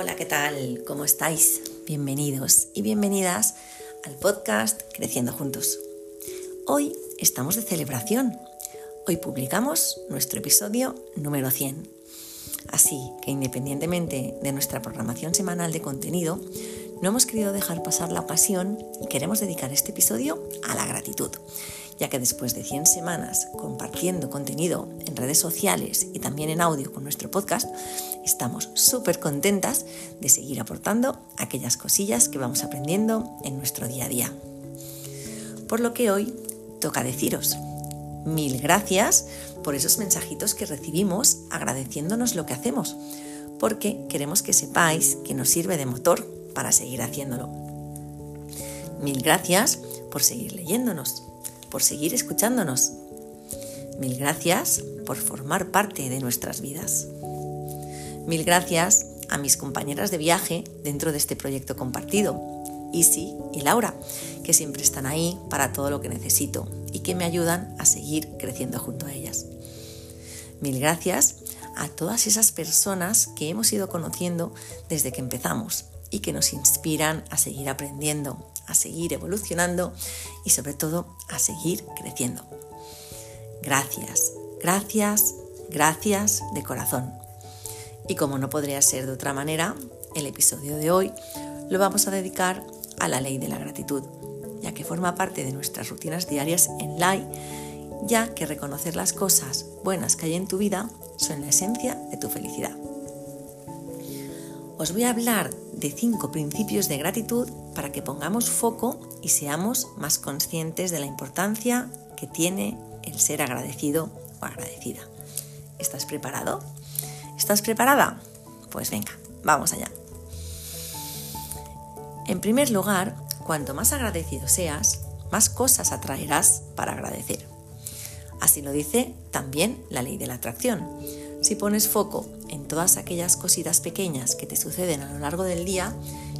Hola, ¿qué tal? ¿Cómo estáis? Bienvenidos y bienvenidas al podcast Creciendo Juntos. Hoy estamos de celebración. Hoy publicamos nuestro episodio número 100. Así que independientemente de nuestra programación semanal de contenido, no hemos querido dejar pasar la ocasión y queremos dedicar este episodio a la gratitud, ya que después de 100 semanas compartiendo contenido en redes sociales y también en audio con nuestro podcast, estamos súper contentas de seguir aportando aquellas cosillas que vamos aprendiendo en nuestro día a día. Por lo que hoy toca deciros mil gracias por esos mensajitos que recibimos agradeciéndonos lo que hacemos, porque queremos que sepáis que nos sirve de motor para seguir haciéndolo. Mil gracias por seguir leyéndonos, por seguir escuchándonos. Mil gracias por formar parte de nuestras vidas. Mil gracias a mis compañeras de viaje dentro de este proyecto compartido, Isi y Laura, que siempre están ahí para todo lo que necesito y que me ayudan a seguir creciendo junto a ellas. Mil gracias a todas esas personas que hemos ido conociendo desde que empezamos y que nos inspiran a seguir aprendiendo, a seguir evolucionando y sobre todo a seguir creciendo. Gracias, gracias, gracias de corazón. Y como no podría ser de otra manera, el episodio de hoy lo vamos a dedicar a la ley de la gratitud, ya que forma parte de nuestras rutinas diarias en LAI, ya que reconocer las cosas buenas que hay en tu vida son la esencia de tu felicidad. Os voy a hablar de cinco principios de gratitud para que pongamos foco y seamos más conscientes de la importancia que tiene el ser agradecido o agradecida. ¿Estás preparado? ¿Estás preparada? Pues venga, vamos allá. En primer lugar, cuanto más agradecido seas, más cosas atraerás para agradecer. Así lo dice también la ley de la atracción. Si pones foco en todas aquellas cositas pequeñas que te suceden a lo largo del día,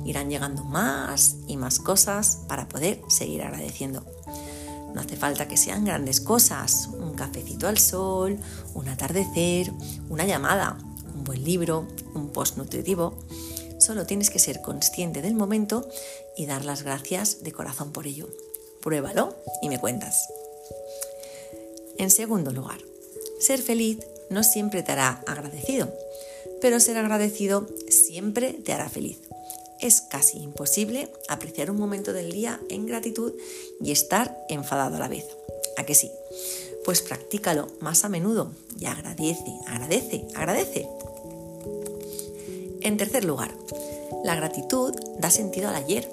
irán llegando más y más cosas para poder seguir agradeciendo. No hace falta que sean grandes cosas, un cafecito al sol, un atardecer, una llamada, un buen libro, un post nutritivo. Solo tienes que ser consciente del momento y dar las gracias de corazón por ello. Pruébalo y me cuentas. En segundo lugar, ser feliz no siempre te hará agradecido, pero ser agradecido siempre te hará feliz. Es casi imposible apreciar un momento del día en gratitud y estar enfadado a la vez. ¿A que sí? Pues practícalo más a menudo y agradece, agradece, agradece. En tercer lugar, la gratitud da sentido al ayer,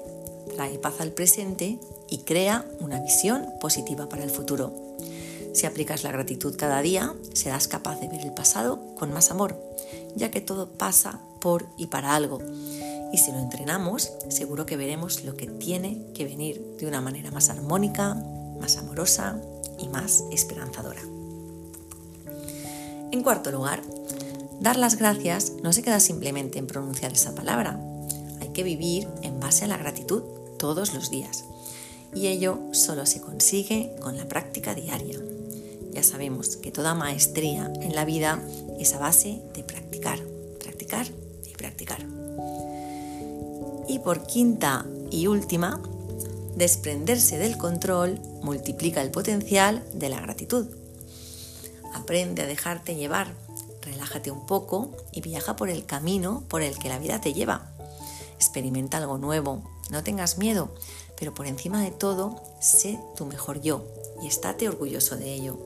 trae paz al presente y crea una visión positiva para el futuro. Si aplicas la gratitud cada día, serás capaz de ver el pasado con más amor, ya que todo pasa por y para algo. Y si lo entrenamos, seguro que veremos lo que tiene que venir de una manera más armónica, más amorosa y más esperanzadora. En cuarto lugar, dar las gracias no se queda simplemente en pronunciar esa palabra. Hay que vivir en base a la gratitud todos los días. Y ello solo se consigue con la práctica diaria, ya sabemos que toda maestría en la vida es a base de practicar, practicar y practicar. Y por quinta y última, desprenderse del control multiplica el potencial de la gratitud. Aprende a dejarte llevar, relájate un poco y viaja por el camino por el que la vida te lleva. Experimenta algo nuevo, no tengas miedo, pero por encima de todo, sé tu mejor yo y estate orgulloso de ello.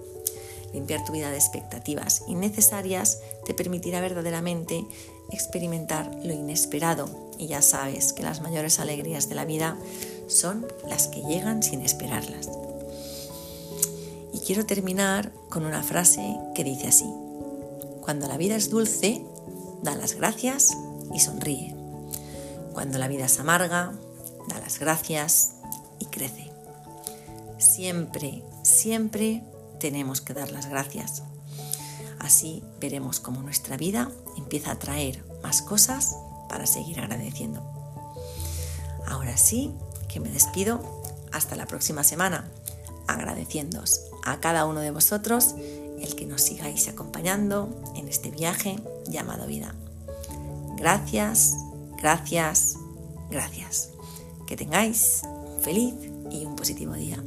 Limpiar tu vida de expectativas innecesarias te permitirá verdaderamente experimentar lo inesperado y ya sabes que las mayores alegrías de la vida son las que llegan sin esperarlas. Y quiero terminar con una frase que dice así, cuando la vida es dulce, da las gracias y sonríe. Cuando la vida es amarga, da las gracias y crece. Siempre, siempre tenemos que dar las gracias. Así veremos cómo nuestra vida empieza a traer más cosas para seguir agradeciendo. Ahora sí, que me despido. Hasta la próxima semana, agradeciéndoos a cada uno de vosotros el que nos sigáis acompañando en este viaje llamado vida. Gracias, Gracias, gracias. Que tengáis un feliz y un positivo día.